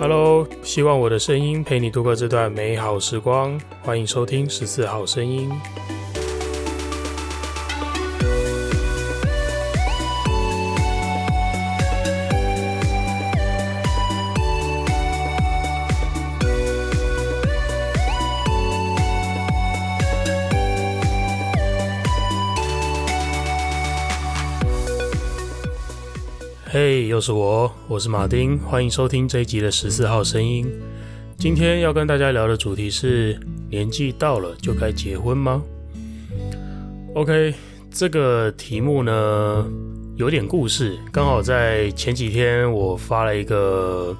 Hello，希望我的声音陪你度过这段美好时光。欢迎收听十四号声音。是我，我是马丁，欢迎收听这一集的十四号声音。今天要跟大家聊的主题是：年纪到了就该结婚吗？OK，这个题目呢有点故事，刚好在前几天我发了一个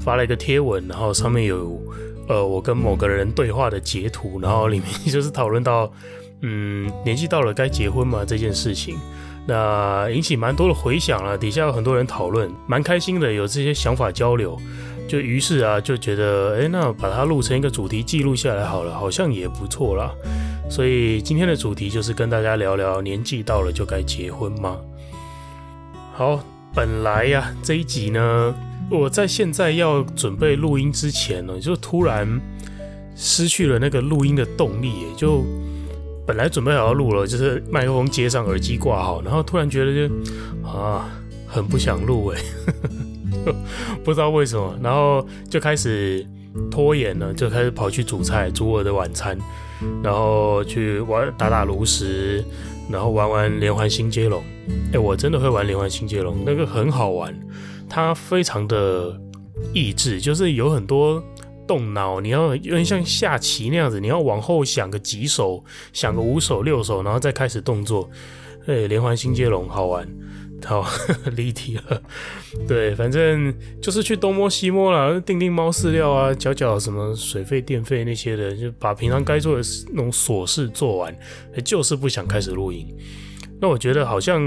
发了一个贴文，然后上面有呃我跟某个人对话的截图，然后里面 就是讨论到嗯年纪到了该结婚吗这件事情。那引起蛮多的回响了，底下有很多人讨论，蛮开心的，有这些想法交流，就于是啊，就觉得，哎，那把它录成一个主题记录下来好了，好像也不错啦。所以今天的主题就是跟大家聊聊，年纪到了就该结婚吗？好，本来呀、这一集呢，我在现在要准备录音之前呢，就突然失去了那个录音的动力，也就。本来准备好要录了，就是麦克风接上，耳机挂好，然后突然觉得就啊，很不想录哎，不知道为什么，然后就开始拖延了，就开始跑去煮菜，煮我的晚餐，然后去玩打打炉石，然后玩玩连环新接龙。哎，我真的会玩连环新接龙，那个很好玩，它非常的益智，就是有很多。动脑，你要有点像下棋那样子，你要往后想个几手，想个五手六手，然后再开始动作。哎，连环新接龙好玩，好 立体了。对，反正就是去东摸西摸啦，定定猫饲料啊，缴缴什么水费电费那些的，就把平常该做的那种琐事做完，就是不想开始录音。那我觉得好像，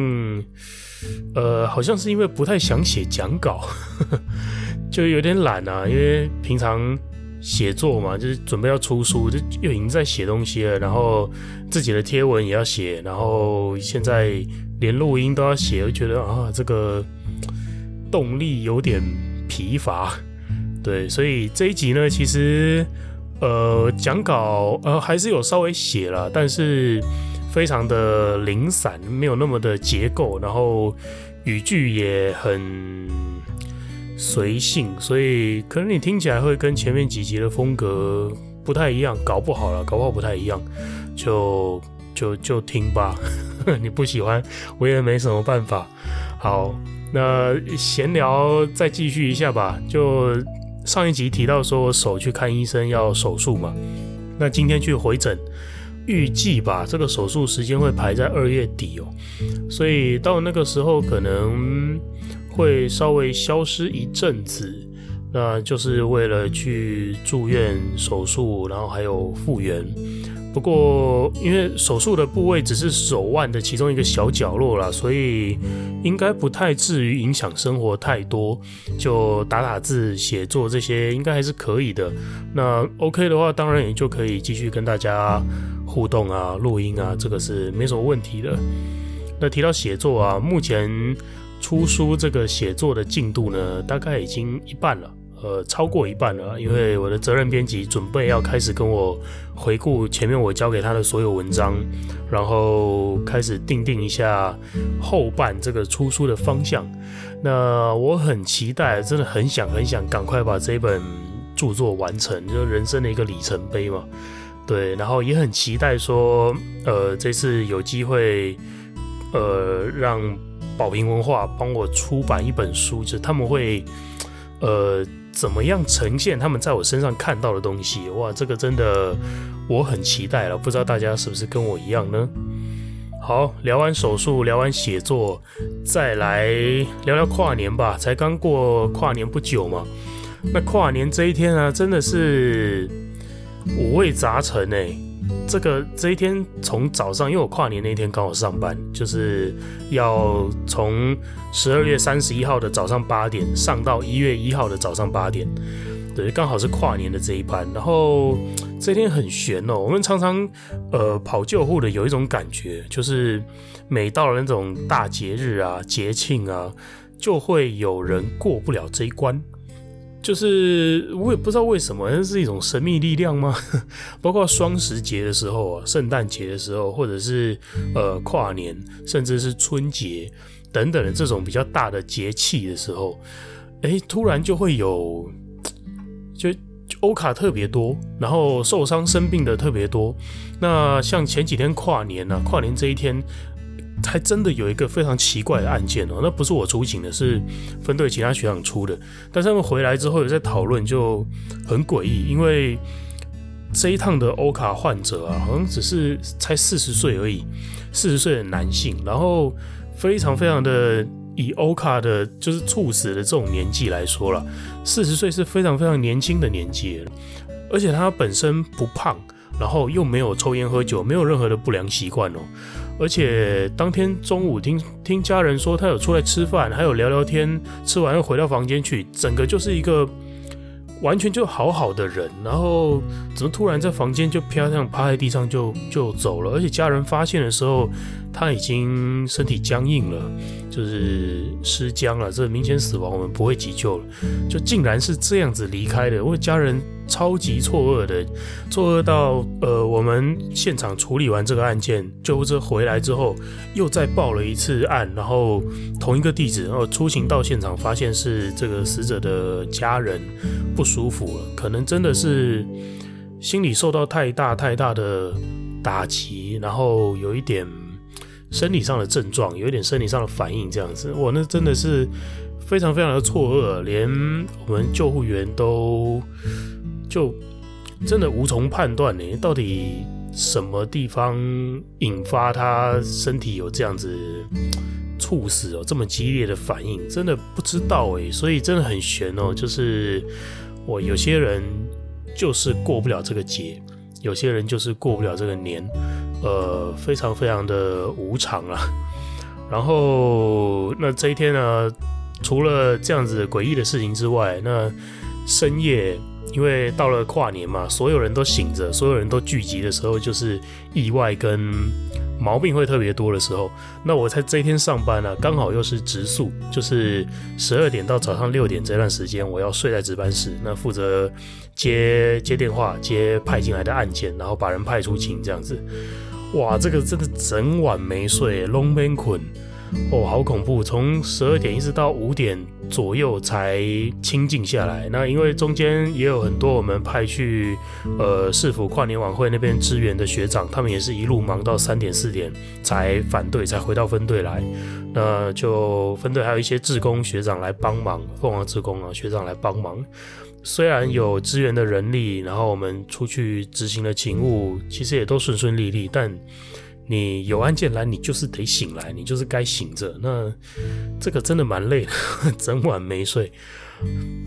呃，好像是因为不太想写讲稿。就有点懒啊，因为平常写作嘛，就是准备要出书，就又已经在写东西了，然后自己的贴文也要写，然后现在连录音都要写，我觉得啊，这个动力有点疲乏。对，所以这一集呢，其实呃讲稿呃还是有稍微写了，但是非常的零散，没有那么的结构，然后语句也很。随性，所以可能你听起来会跟前面几集的风格不太一样，搞不好了，搞不好不太一样，就就就听吧。你不喜欢，我也没什么办法。好，那闲聊再继续一下吧。就上一集提到说我手去看医生要手术嘛，那今天去回诊，预计吧，这个手术时间会排在二月底哦，所以到那个时候可能。会稍微消失一阵子，那就是为了去住院手术，然后还有复原。不过因为手术的部位只是手腕的其中一个小角落啦，所以应该不太至于影响生活太多。就打打字、写作这些，应该还是可以的。那 OK 的话，当然也就可以继续跟大家互动啊、录音啊，这个是没什么问题的。那提到写作啊，目前。出书这个写作的进度呢，大概已经一半了，呃，超过一半了。因为我的责任编辑准备要开始跟我回顾前面我交给他的所有文章，然后开始定定一下后半这个出书的方向。那我很期待，真的很想很想赶快把这本著作完成，就是人生的一个里程碑嘛。对，然后也很期待说，呃，这次有机会，呃，让。宝瓶文化帮我出版一本书，就是他们会，呃，怎么样呈现他们在我身上看到的东西？哇，这个真的我很期待了，不知道大家是不是跟我一样呢？好，聊完手术，聊完写作，再来聊聊跨年吧。才刚过跨年不久嘛，那跨年这一天啊，真的是五味杂陈哎。这个这一天从早上，因为我跨年那天刚好上班，就是要从十二月三十一号的早上八点上到一月一号的早上八点，对，刚好是跨年的这一班。然后这一天很悬哦，我们常常呃跑救护的有一种感觉，就是每到了那种大节日啊、节庆啊，就会有人过不了这一关。就是我也不知道为什么，那是一种神秘力量吗？包括双十节的时候啊，圣诞节的时候，或者是呃跨年，甚至是春节等等的这种比较大的节气的时候，哎，突然就会有 就。欧卡特别多，然后受伤生病的特别多。那像前几天跨年啊，跨年这一天，还真的有一个非常奇怪的案件哦。那不是我出警的，是分队其他学长出的。但是他们回来之后有在讨论，就很诡异，因为这一趟的欧卡患者啊，好像只是才四十岁而已，四十岁的男性，然后非常非常的。以欧卡的，就是猝死的这种年纪来说了，四十岁是非常非常年轻的年纪，而且他本身不胖，然后又没有抽烟喝酒，没有任何的不良习惯哦，而且当天中午听听家人说他有出来吃饭，还有聊聊天，吃完又回到房间去，整个就是一个完全就好好的人，然后怎么突然在房间就飘这样趴在地上就就走了，而且家人发现的时候。他已经身体僵硬了，就是尸僵了，这明显死亡，我们不会急救了。就竟然是这样子离开的，我家人超级错愕的，错愕到呃，我们现场处理完这个案件，救护车回来之后，又再报了一次案，然后同一个地址，然后出勤到现场，发现是这个死者的家人不舒服了，可能真的是心理受到太大太大的打击，然后有一点。生理上的症状，有一点生理上的反应，这样子，我，那真的是非常非常的错愕，连我们救护员都就真的无从判断呢，到底什么地方引发他身体有这样子猝死哦，这么激烈的反应，真的不知道诶，所以真的很悬哦，就是我有些人就是过不了这个节，有些人就是过不了这个年。呃，非常非常的无常啊。然后，那这一天呢，除了这样子诡异的事情之外，那深夜，因为到了跨年嘛，所有人都醒着，所有人都聚集的时候，就是意外跟毛病会特别多的时候。那我在这一天上班呢，刚好又是值宿，就是十二点到早上六点这段时间，我要睡在值班室，那负责接接电话、接派进来的案件，然后把人派出勤这样子。哇，这个真的整晚没睡，拢免困，哦，好恐怖！从十二点一直到五点左右才清静下来。那因为中间也有很多我们派去呃市府跨年晚会那边支援的学长，他们也是一路忙到三点四点才返队，才回到分队来。那就分队还有一些志工学长来帮忙，凤凰志工啊学长来帮忙。虽然有支援的人力，然后我们出去执行的勤务，其实也都顺顺利利。但你有案件来，你就是得醒来，你就是该醒着。那这个真的蛮累的，整晚没睡。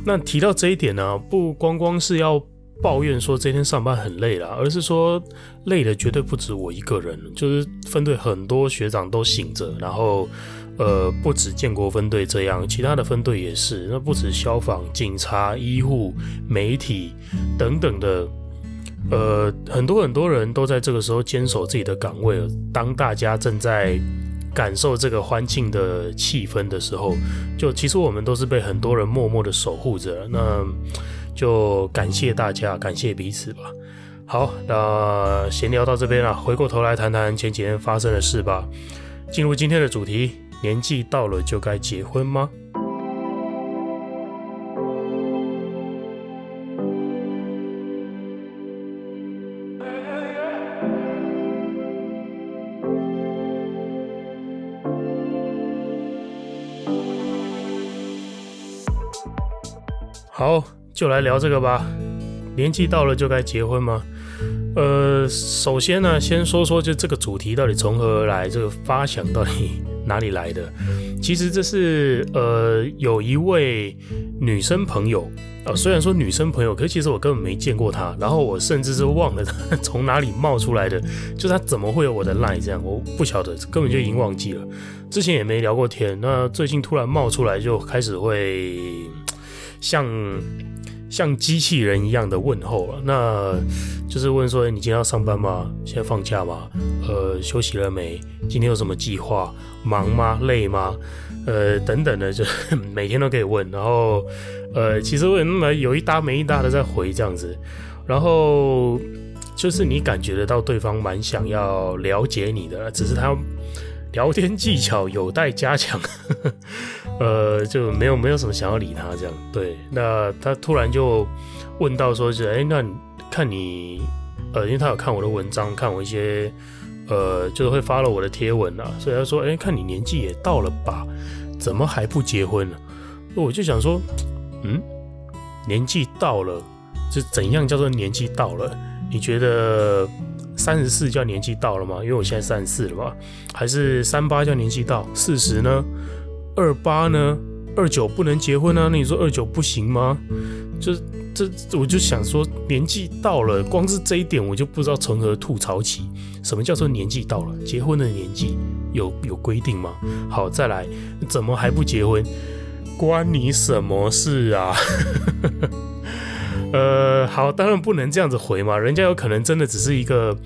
那提到这一点呢，不光光是要抱怨说这天上班很累了，而是说累的绝对不止我一个人，就是分队很多学长都醒着，然后。呃，不止建国分队这样，其他的分队也是。那不止消防、警察、医护、媒体等等的，呃，很多很多人都在这个时候坚守自己的岗位。当大家正在感受这个欢庆的气氛的时候，就其实我们都是被很多人默默的守护着。那就感谢大家，感谢彼此吧。好，那闲聊到这边了，回过头来谈谈前几天发生的事吧。进入今天的主题。年纪到了就该结婚吗？好，就来聊这个吧。年纪到了就该结婚吗？呃，首先呢，先说说就这个主题到底从何而来，这个发想到底。哪里来的？其实这是呃，有一位女生朋友啊、虽然说女生朋友，可是其实我根本没见过她，然后我甚至是忘了她从哪里冒出来的，就是她怎么会有我的 line 这样，我不晓得，根本就已经忘记了，之前也没聊过天，那最近突然冒出来，就开始会像像机器人一样的问候了，那。就是问说，你今天要上班吗？现在放假吗？呃，休息了没？今天有什么计划？忙吗？累吗？呃，等等的，就 每天都可以问。然后，呃，其实我也那么有一搭没一搭的在回这样子。然后，就是你感觉得到对方蛮想要了解你的，只是他聊天技巧有待加强。呃，就没有没有什么想要理他这样。对，那他突然就问到说是，哎，那你。看你，呃，因为他有看我的文章，看我一些，呃，就是会发了我的贴文啊，所以他说，哎，看你年纪也到了吧，怎么还不结婚呢？我就想说，嗯，年纪到了，是怎样叫做年纪到了？你觉得三十四叫年纪到了吗？因为我现在三十四了嘛，还是三八叫年纪到？四十呢？二八呢？二九不能结婚啊？那你说二九不行吗？就是。这我就想说，年纪到了，光是这一点我就不知道从何吐槽起。什么叫做年纪到了？结婚的年纪有有规定吗？好，再来，怎么还不结婚？关你什么事啊？呃，好，当然不能这样子回嘛，人家有可能真的只是一个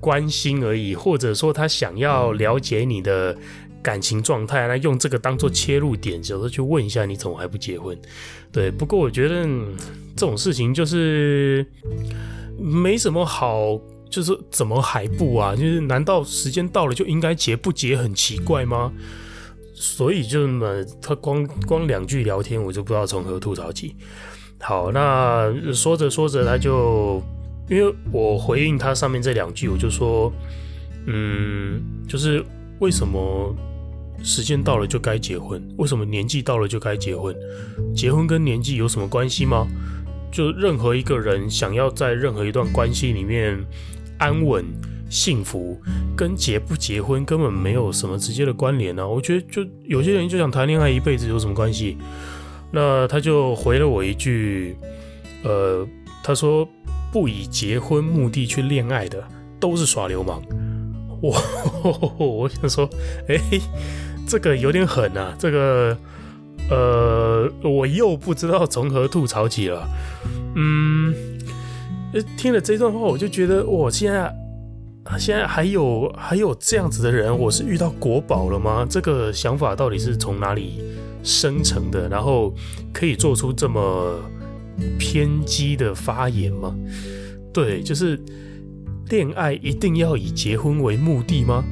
关心而已，或者说他想要了解你的。感情状态，那用这个当做切入点，有时候去问一下你怎么还不结婚？对，不过我觉得、这种事情就是没什么好，就是怎么还不啊？就是难道时间到了就应该结不结很奇怪吗？所以就嘛，他光光两句聊天，我就不知道从何吐槽起。好，那说着说着，他就因为我回应他上面这两句，我就说，嗯，就是为什么？时间到了就该结婚，为什么年纪到了就该结婚？结婚跟年纪有什么关系吗？就任何一个人想要在任何一段关系里面安稳幸福，跟结不结婚根本没有什么直接的关联啊！我觉得就有些人就想谈恋爱一辈子有什么关系？那他就回了我一句，呃，他说不以结婚目的去恋爱的都是耍流氓。我 我想说，哎、这个有点狠啊！这个，呃，我又不知道从何吐槽起了。嗯，听了这段话，我就觉得，我现在现在还有还有这样子的人，我是遇到国宝了吗？这个想法到底是从哪里生成的？然后可以做出这么偏激的发言吗？对，就是恋爱一定要以结婚为目的吗？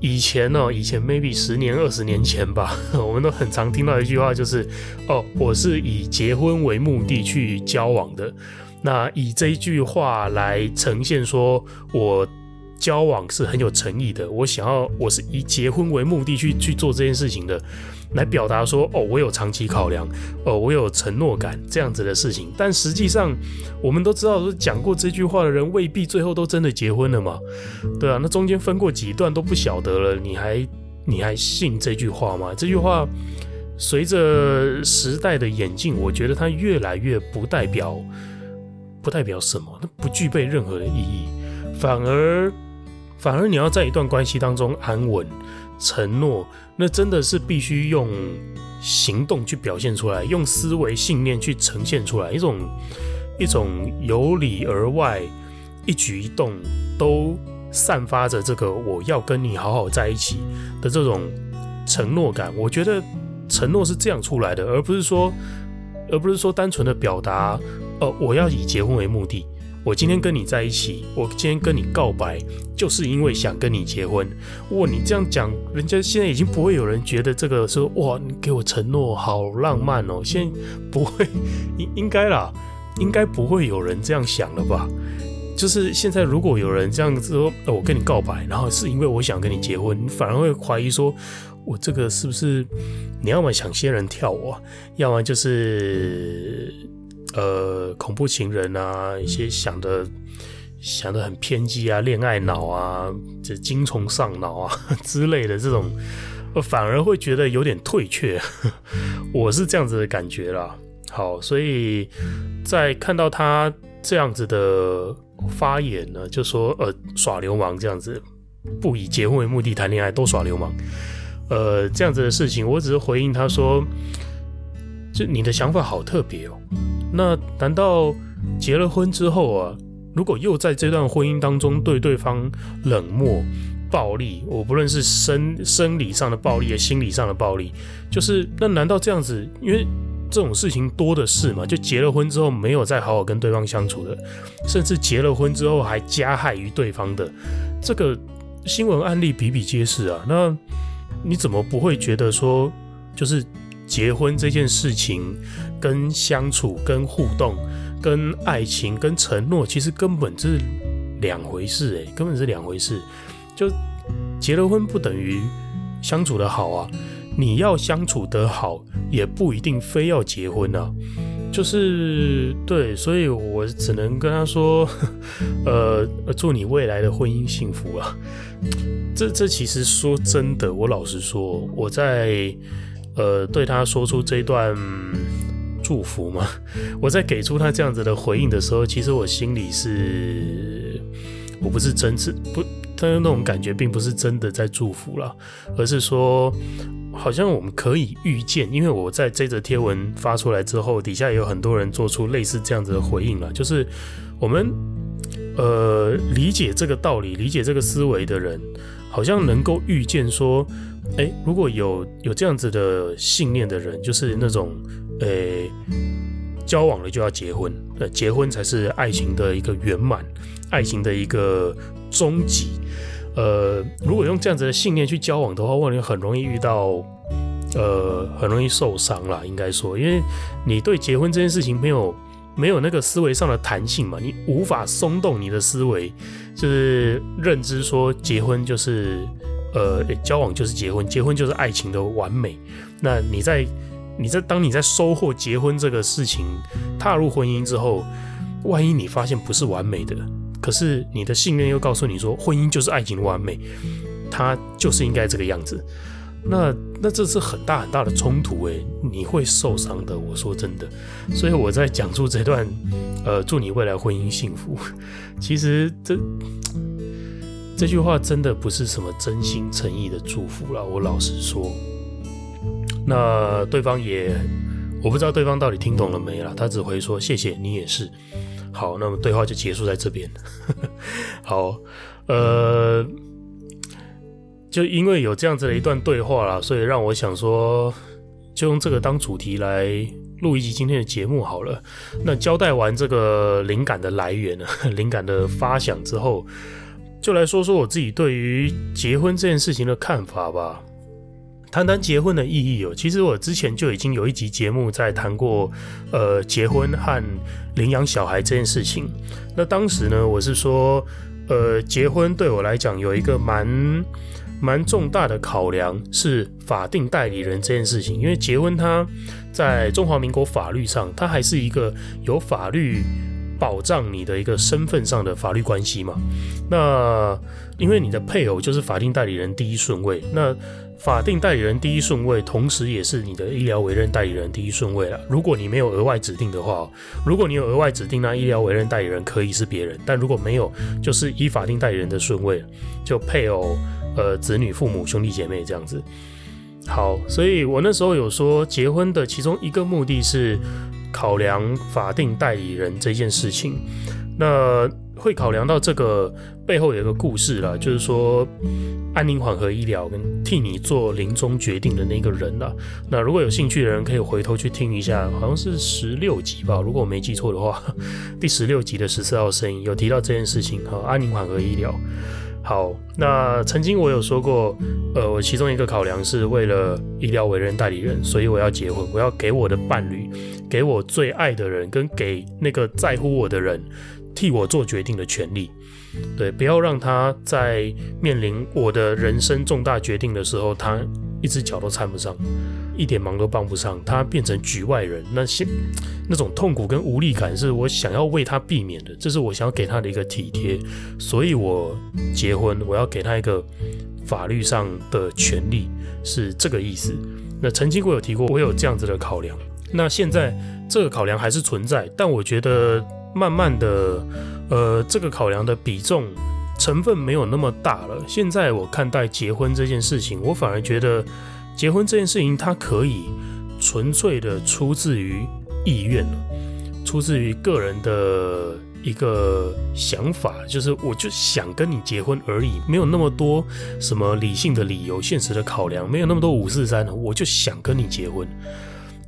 以前呢、以前 maybe 十年、二十年前吧，我们都很常听到一句话，就是哦，我是以结婚为目的去交往的。那以这句话来呈现说，我交往是很有诚意的，我想要，我是以结婚为目的去去做这件事情的。来表达说哦，我有长期考量，哦，我有承诺感这样子的事情。但实际上，我们都知道说讲过这句话的人未必最后都真的结婚了嘛，对啊，那中间分过几段都不晓得了，你还你还信这句话吗？这句话随着时代的演进，我觉得它越来越不代表不代表什么，它不具备任何的意义，反而反而你要在一段关系当中安稳。承诺，那真的是必须用行动去表现出来，用思维信念去呈现出来，一种一种由里而外，一举一动都散发着这个我要跟你好好在一起的这种承诺感。我觉得承诺是这样出来的，而不是说，而不是说单纯的表达，呃，我要以结婚为目的。我今天跟你在一起，我今天跟你告白，就是因为想跟你结婚。哇，你这样讲，人家现在已经不会有人觉得这个说哇，你给我承诺好浪漫哦。现在不会，应应该啦，应该不会有人这样想了吧？就是现在，如果有人这样子说，我跟你告白，然后是因为我想跟你结婚，你反而会怀疑说，我这个是不是你要么想仙人跳我，要么就是。呃，恐怖情人啊，一些想的想的很偏激啊，恋爱脑啊，这精虫上脑啊 之类的这种，反而会觉得有点退却。我是这样子的感觉啦。好，所以在看到他这样子的发言呢，就说呃耍流氓这样子，不以结婚为目的谈恋爱都耍流氓，呃这样子的事情，我只是回应他说，就你的想法好特别哦。那难道结了婚之后啊，如果又在这段婚姻当中对对方冷漠、暴力，我不论是生生理上的暴力，也心理上的暴力，就是那难道这样子？因为这种事情多的是嘛，就结了婚之后没有再好好跟对方相处的，甚至结了婚之后还加害于对方的，这个新闻案例比比皆是啊。那你怎么不会觉得说，就是结婚这件事情跟相处、跟互动、跟爱情、跟承诺，其实根本是两回事诶，根本是两回事。就结了婚不等于相处得好啊。你要相处得好，也不一定非要结婚啊。就是对，所以我只能跟他说，呃，祝你未来的婚姻幸福啊。这这其实说真的，我老实说，我在呃对他说出这段祝福嘛，我在给出他这样子的回应的时候，其实我心里是，我不是真是不，但是那种感觉并不是真的在祝福了，而是说。好像我们可以预见，因为我在这则贴文发出来之后，底下也有很多人做出类似这样子的回应了。就是我们呃理解这个道理、理解这个思维的人，好像能够预见说，诶，如果有有这样子的信念的人，就是那种诶交往了就要结婚，呃，结婚才是爱情的一个圆满，爱情的一个终极。呃，如果用这样子的信念去交往的话，我感觉很容易遇到，呃，很容易受伤啦。应该说，因为你对结婚这件事情没有没有那个思维上的弹性嘛，你无法松动你的思维，就是认知说结婚就是呃交往就是结婚，结婚就是爱情的完美。那你在你在当你在收获结婚这个事情，踏入婚姻之后，万一你发现不是完美的。可是你的信念又告诉你说，婚姻就是爱情的完美，它就是应该这个样子。那那这是很大很大的冲突诶，你会受伤的。我说真的，所以我在讲述这段，呃，祝你未来婚姻幸福。其实这这句话真的不是什么真心诚意的祝福了。我老实说，那对方也，我不知道对方到底听懂了没啦，他只会说谢谢你也是。好，那么对话就结束在这边。好，呃，就因为有这样子的一段对话啦，所以让我想说，就用这个当主题来录一集今天的节目好了。那交代完这个灵感的来源、灵感的发想之后，就来说说我自己对于结婚这件事情的看法吧。谈谈结婚的意义哦，其实我之前就已经有一集节目在谈过，呃，结婚和领养小孩这件事情。那当时呢，我是说，呃，结婚对我来讲有一个蛮蛮重大的考量是法定代理人这件事情，因为结婚它在中华民国法律上，它还是一个有法律保障你的一个身份上的法律关系嘛。那因为你的配偶就是法定代理人第一顺位，那法定代理人第一顺位，同时也是你的医疗委任代理人第一顺位了。如果你没有额外指定的话，如果你有额外指定，那医疗委任代理人可以是别人；但如果没有，就是以法定代理人的顺位，就配偶、呃、子女、父母、兄弟姐妹这样子。好，所以我那时候有说，结婚的其中一个目的是考量法定代理人这件事情。那会考量到这个背后有一个故事啦，就是说安宁缓和医疗跟替你做临终决定的那个人啦。那如果有兴趣的人可以回头去听一下，好像是十六集吧，如果我没记错的话，第十六集的十四号声音有提到这件事情哈。安宁缓和医疗，好，那曾经我有说过，呃，我其中一个考量是为了医疗委任代理人，所以我要结婚，我要给我的伴侣，给我最爱的人，跟给那个在乎我的人。替我做决定的权利，对，不要让他在面临我的人生重大决定的时候，他一只脚都掺不上，一点忙都帮不上，他变成局外人，那些那种痛苦跟无力感是我想要为他避免的，这是我想要给他的一个体贴，所以我结婚，我要给他一个法律上的权利，是这个意思。那曾经我有提过，我有这样子的考量，那现在这个考量还是存在，但我觉得。慢慢的，呃，这个考量的比重成分没有那么大了。现在我看待结婚这件事情，我反而觉得结婚这件事情它可以纯粹的出自于意愿，出自于个人的一个想法，就是我就想跟你结婚而已，没有那么多什么理性的理由、现实的考量，没有那么多五四三，我就想跟你结婚。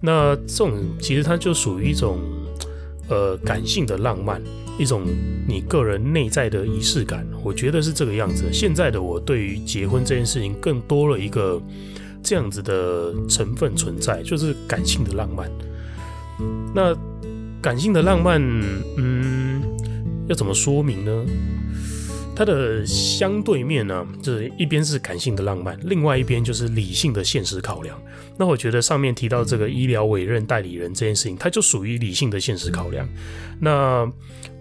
那这种其实它就属于一种呃感性的浪漫，一种你个人内在的仪式感。我觉得是这个样子。现在的我对于结婚这件事情更多了一个这样子的成分存在，就是感性的浪漫。那感性的浪漫，嗯，要怎么说明呢？它的相对面呢，就是一边是感性的浪漫，另外一边就是理性的现实考量。那我觉得上面提到这个医疗委任代理人这件事情，它就属于理性的现实考量。那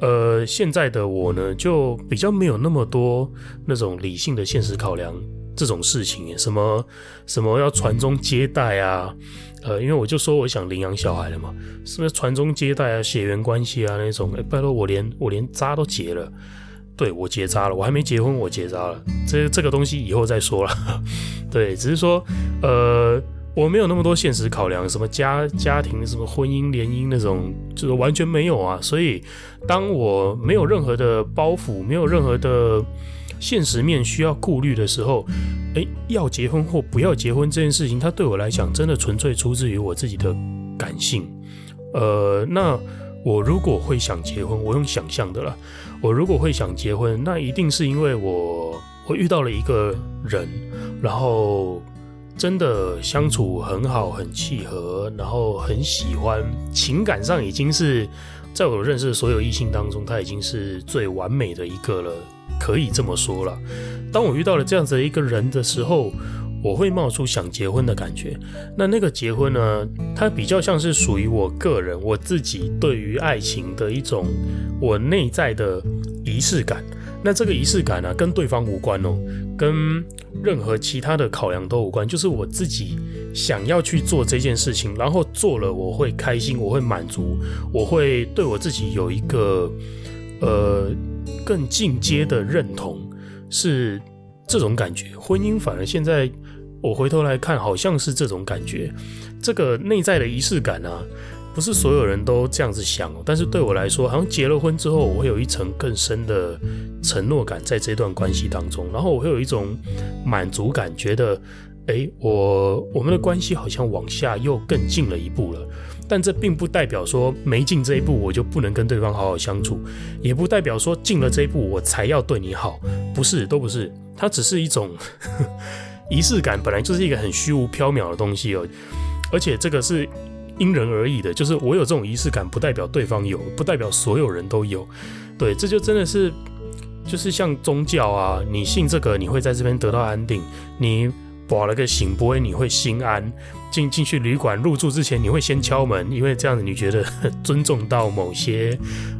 呃，现在的我呢，就比较没有那么多那种理性的现实考量这种事情，什么什么要传宗接代啊。呃，因为我就说我想领养小孩了嘛，是不是传宗接代啊、血缘关系啊那种？哎，拜托我连我连渣都结了，对，我结扎了，我还没结婚我结扎了，这这个东西以后再说了。对，只是说，呃，我没有那么多现实考量，什么家家庭、什么婚姻联姻那种，就是完全没有啊。所以，当我没有任何的包袱，没有任何的。现实面需要顾虑的时候，诶，要结婚或不要结婚这件事情，它对我来讲真的纯粹出自于我自己的感性。呃，那我如果会想结婚，我用想象的啦。我如果会想结婚，那一定是因为我我遇到了一个人，然后真的相处很好，很契合，然后很喜欢，情感上已经是在我认识的所有异性当中，他已经是最完美的一个了。可以这么说了，当我遇到了这样子的一个人的时候，我会冒出想结婚的感觉。那那个结婚呢，它比较像是属于我个人我自己对于爱情的一种我内在的仪式感。那这个仪式感呢，跟对方无关哦，跟任何其他的考量都无关，就是我自己想要去做这件事情，然后做了我会开心，我会满足，我会对我自己有一个呃。更进阶的认同是这种感觉，婚姻反而现在我回头来看，好像是这种感觉。这个内在的仪式感啊，不是所有人都这样子想，但是对我来说，好像结了婚之后，我会有一层更深的承诺感在这段关系当中，然后我会有一种满足感，觉得，诶，我我们的关系好像往下又更进了一步了。但这并不代表说没进这一步我就不能跟对方好好相处，也不代表说进了这一步我才要对你好，不是，都不是，它只是一种 仪式感，本来就是一个很虚无缥缈的东西哦，而且这个是因人而异的，就是我有这种仪式感，不代表对方有，不代表所有人都有，对，这就真的是就是像宗教啊，你信这个你会在这边得到安定，你。保了个圣杯，你会心安。进进去旅馆入住之前，你会先敲门，因为这样子你觉得尊重到某些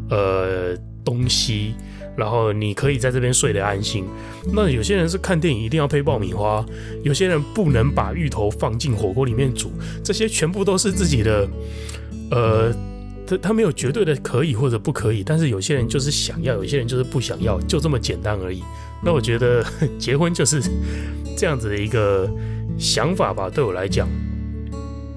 呃东西，然后你可以在这边睡得安心。那有些人是看电影一定要配爆米花，有些人不能把芋头放进火锅里面煮，这些全部都是自己的呃，他他没有绝对的可以或者不可以，但是有些人就是想要，有些人就是不想要，就这么简单而已。那我觉得 结婚就是。这样子的一个想法吧，对我来讲，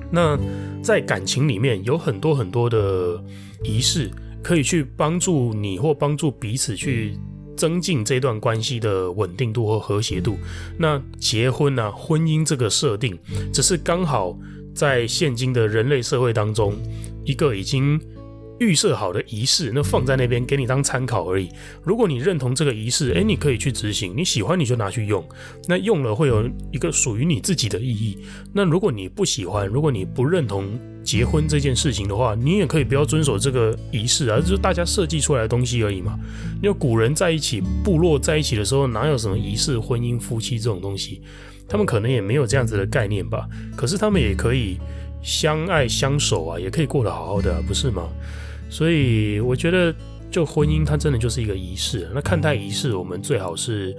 那在感情里面有很多很多的仪式，可以去帮助你或帮助彼此去增进这段关系的稳定度和和谐度。那结婚啊，婚姻这个设定，只是刚好在现今的人类社会当中，一个已经。预设好的仪式，那放在那边给你当参考而已。如果你认同这个仪式，诶，你可以去执行。你喜欢你就拿去用，那用了会有一个属于你自己的意义。那如果你不喜欢，如果你不认同结婚这件事情的话，你也可以不要遵守这个仪式啊，就是大家设计出来的东西而已嘛。因为古人在一起，部落在一起的时候，哪有什么仪式、婚姻、夫妻这种东西？他们可能也没有这样子的概念吧。可是他们也可以相爱相守啊，也可以过得好好的，不是吗？所以我觉得，就婚姻它真的就是一个仪式。那看待仪式，我们最好是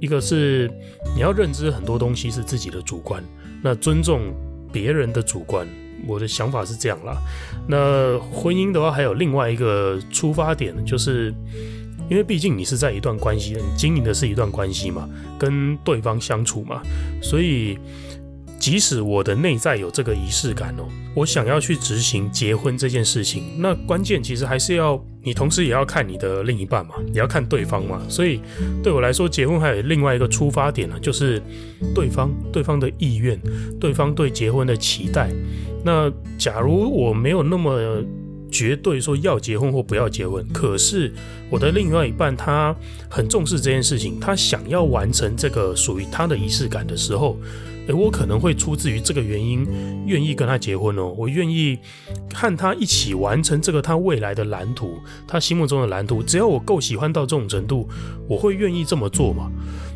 一个是你要认知很多东西是自己的主观，那尊重别人的主观。我的想法是这样啦。那婚姻的话，还有另外一个出发点，就是因为毕竟你是在一段关系，你经营的是一段关系嘛，跟对方相处嘛，所以。即使我的内在有这个仪式感哦，我想要去执行结婚这件事情，那关键其实还是要你同时也要看你的另一半嘛，也要看对方嘛。所以对我来说，结婚还有另外一个出发点呢，就是对方对方的意愿，对方对结婚的期待。那假如我没有那么绝对说要结婚或不要结婚，可是我的另外一半他很重视这件事情，他想要完成这个属于他的仪式感的时候。诶，我可能会出自于这个原因，愿意跟他结婚哦。我愿意和他一起完成这个他未来的蓝图，他心目中的蓝图。只要我够喜欢到这种程度，我会愿意这么做嘛。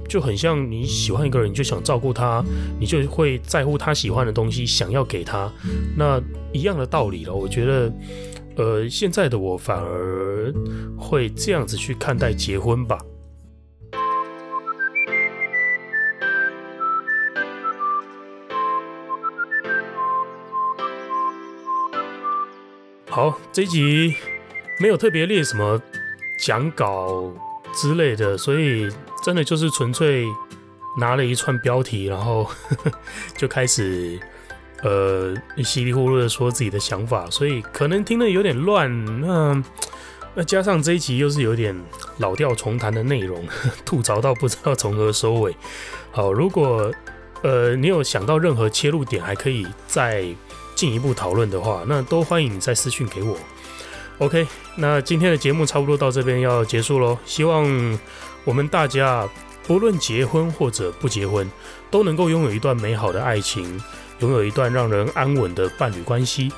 就很像你喜欢一个人，你就想照顾他，你就会在乎他喜欢的东西，想要给他。那一样的道理了。我觉得，呃，现在的我反而会这样子去看待结婚吧。好，这一集没有特别列什么讲稿之类的，所以真的就是纯粹拿了一串标题，然后 就开始呃稀里糊涂的说自己的想法，所以可能听得有点乱。那那加上这一集又是有点老调重弹的内容，吐槽到不知道从何收尾。好，如果呃你有想到任何切入点，还可以再。进一步讨论的话，那都欢迎你再私讯给我。OK，那今天的节目差不多到这边要结束喽。希望我们大家不论结婚或者不结婚，都能够拥有一段美好的爱情，拥有一段让人安稳的伴侣关系。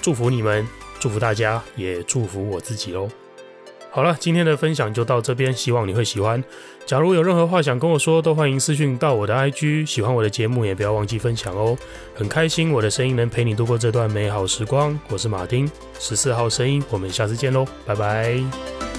祝福你们，祝福大家，也祝福我自己喽。好了，今天的分享就到这边，希望你会喜欢。假如有任何话想跟我说，都欢迎私讯到我的 IG。喜欢我的节目，也不要忘记分享哦。很开心我的声音能陪你度过这段美好时光。我是马丁，十四号声音，我们下次见喽，拜拜。